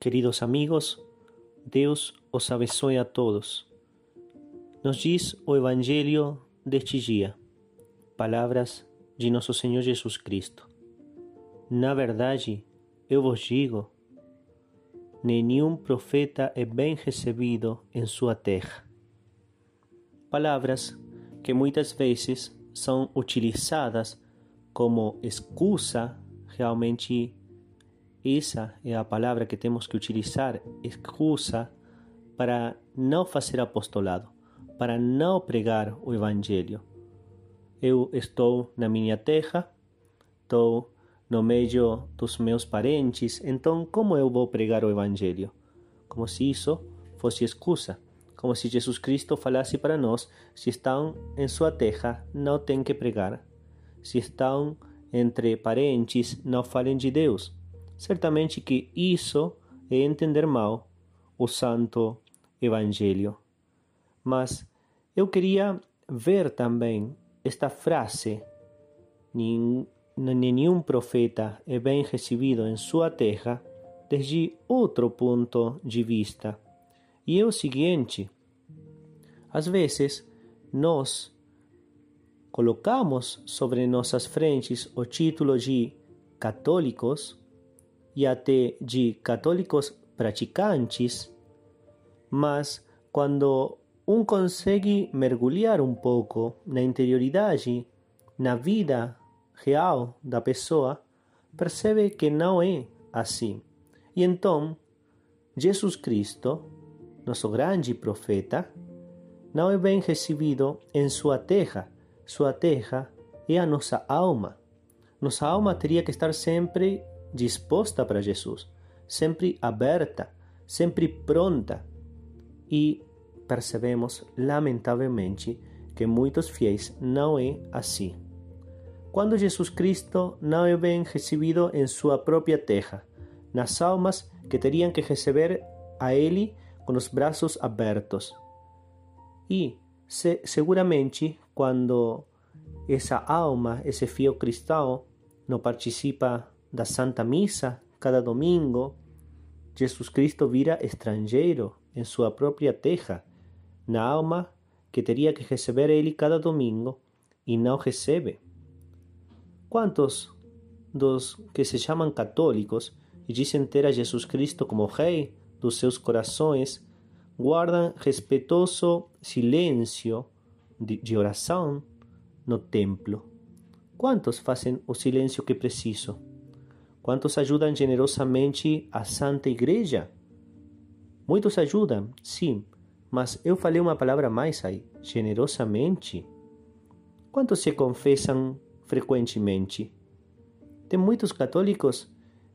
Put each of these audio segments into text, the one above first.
Queridos amigos, Deus os abençoe a todos. Nos diz o Evangelho deste dia, palavras de nosso Senhor Jesus Cristo. Na verdade, eu vos digo, nenhum profeta é bem recebido em sua terra. Palavras que muitas vezes são utilizadas como excusa, realmente essa é a palavra que temos que utilizar, excusa, para não fazer apostolado, para não pregar o Evangelho. Eu estou na minha terra, estou no meio dos meus parentes, então como eu vou pregar o Evangelho? Como se isso fosse excusa, como se Jesus Cristo falasse para nós: se estão em sua terra, não tem que pregar. Se estão entre parentes, não falem de Deus. Certamente que isso é entender mal o Santo Evangelho. Mas eu queria ver também esta frase: nenhum profeta é bem recebido em sua terra, desde outro ponto de vista. E é o seguinte: às vezes nós colocamos sobre nossas frentes o título de católicos e até de católicos praticantes, mas quando um consegue mergulhar um pouco na interioridade, na vida real da pessoa, percebe que não é assim. E então, Jesus Cristo, nosso grande profeta, não é bem recebido em sua terra. Sua terra é a nossa alma. Nossa alma teria que estar sempre disposta para Jesus, sempre aberta, sempre pronta. E percebemos, lamentavelmente, que muitos fiéis não é assim. Quando Jesus Cristo não é bem recebido em sua própria terra, nas almas que teriam que receber a Ele com os braços abertos. E, se, seguramente, quando essa alma, esse fiel cristão, não participa da Santa Missa cada domingo, Jesus Cristo vira estrangeiro em sua própria terra, na alma que teria que receber ele cada domingo e não recebe. Quantos dos que se chamam católicos e dizem ter a Jesus Cristo como Rei dos seus corações guardam respeitoso silêncio de oração no templo? Quantos fazem o silêncio que preciso? Quantos ajudam generosamente a Santa Igreja? Muitos ajudam, sim, mas eu falei uma palavra mais aí: generosamente. Quantos se confessam frequentemente? Tem muitos católicos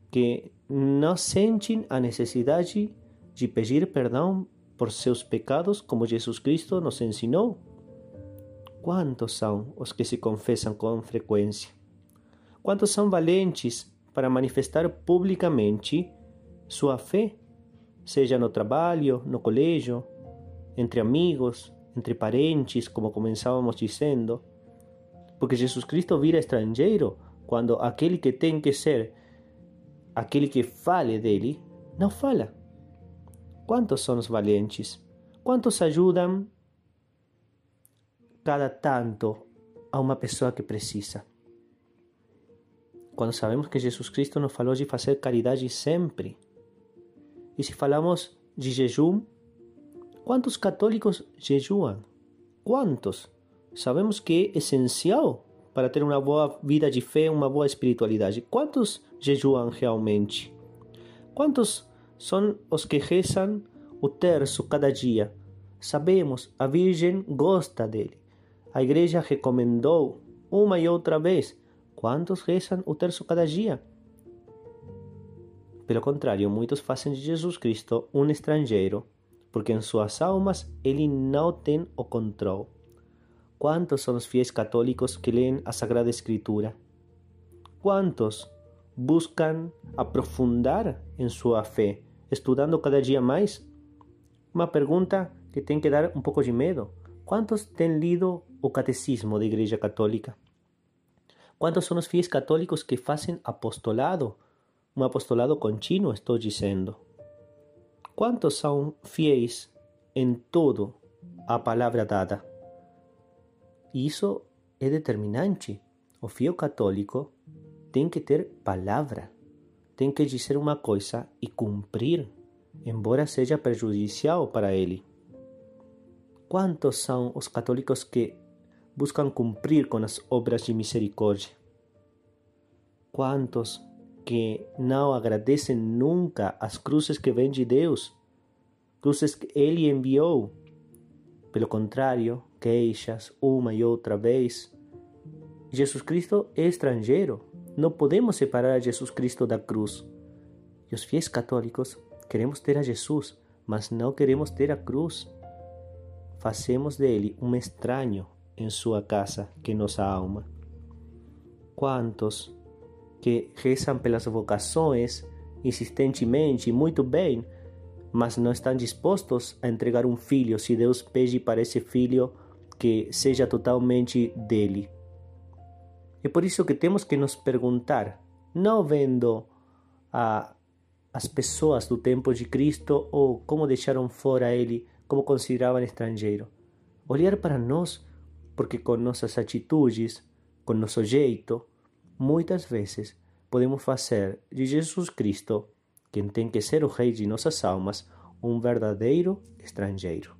que não sentem a necessidade de pedir perdão por seus pecados, como Jesus Cristo nos ensinou. Quantos são os que se confessam com frequência? Quantos são valentes para manifestar publicamente sua fé, seja no trabalho, no colégio, entre amigos, entre parentes, como começávamos dizendo. Porque Jesus Cristo vira estrangeiro quando aquele que tem que ser aquele que fale dele não fala. Quantos são os valentes? Quantos ajudam cada tanto a uma pessoa que precisa? Quando sabemos que Jesus Cristo nos falou de fazer caridade sempre. E se falamos de jejum, quantos católicos jejuam? Quantos? Sabemos que é essencial para ter uma boa vida de fé, uma boa espiritualidade. Quantos jejuam realmente? Quantos são os que rezam o terço cada dia? Sabemos, a Virgem gosta dele. A igreja recomendou uma e outra vez Quantos rezam o terço cada dia? Pelo contrário, muitos fazem de Jesus Cristo um estrangeiro, porque em suas almas ele não tem o controle. Quantos são os fiéis católicos que leem a Sagrada Escritura? Quantos buscam aprofundar em sua fé, estudando cada dia mais? Uma pergunta que tem que dar um pouco de medo. Quantos têm lido o Catecismo da Igreja Católica? Quantos são os fiéis católicos que fazem apostolado? Um apostolado contínuo, estou dizendo. quantos são fiéis em tudo à palavra dada? Isso é determinante. O fiel católico tem que ter palavra, tem que dizer uma coisa e cumprir, embora seja prejudicial para ele. Quantos são os católicos que buscam cumprir com as obras de misericórdia? Quantos que não agradecem nunca as cruzes que vêm de Deus, cruzes que Ele enviou? Pelo contrário, queixas uma e outra vez. Jesus Cristo é estrangeiro, não podemos separar Jesus Cristo da cruz. E os fiéis católicos queremos ter a Jesus, mas não queremos ter a cruz. Fazemos dele um estranho em sua casa, que nossa alma. Quantos que rezam pelas vocações insistentemente, muito bem, mas não estão dispostos a entregar um filho se Deus pede para esse filho que seja totalmente dele. É por isso que temos que nos perguntar, não vendo a, as pessoas do tempo de Cristo ou como deixaram fora ele, como consideravam estrangeiro. Olhar para nós, porque com nossas atitudes, com nosso jeito, muitas vezes podemos fazer de Jesus Cristo, quem tem que ser o rei de nossas almas, um verdadeiro estrangeiro.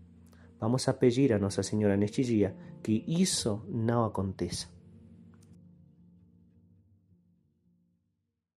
Vamos a pedir a Nossa Senhora neste dia que isso não aconteça.